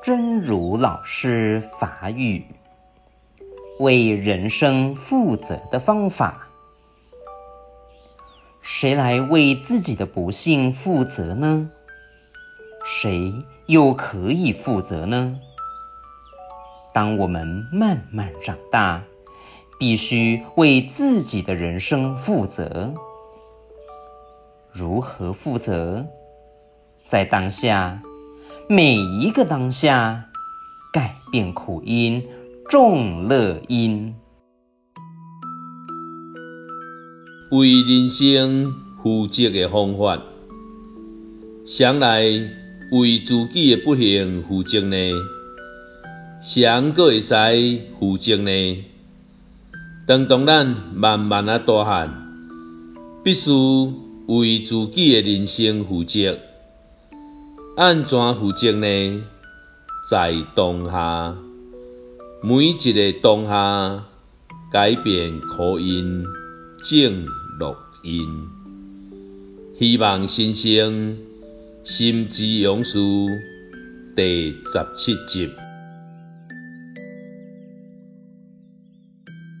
真如老师法语，为人生负责的方法。谁来为自己的不幸负责呢？谁又可以负责呢？当我们慢慢长大，必须为自己的人生负责。如何负责？在当下，每一个当下，改变苦因，种乐因。为人生负责的方法，谁来为自己的不幸负责呢？谁还会使负责呢？当当咱慢慢啊大汉，必须为自己的人生负责。安怎负责呢？在当下，每一个当下，改变可因。正录音，希望先生心之勇士第十七集。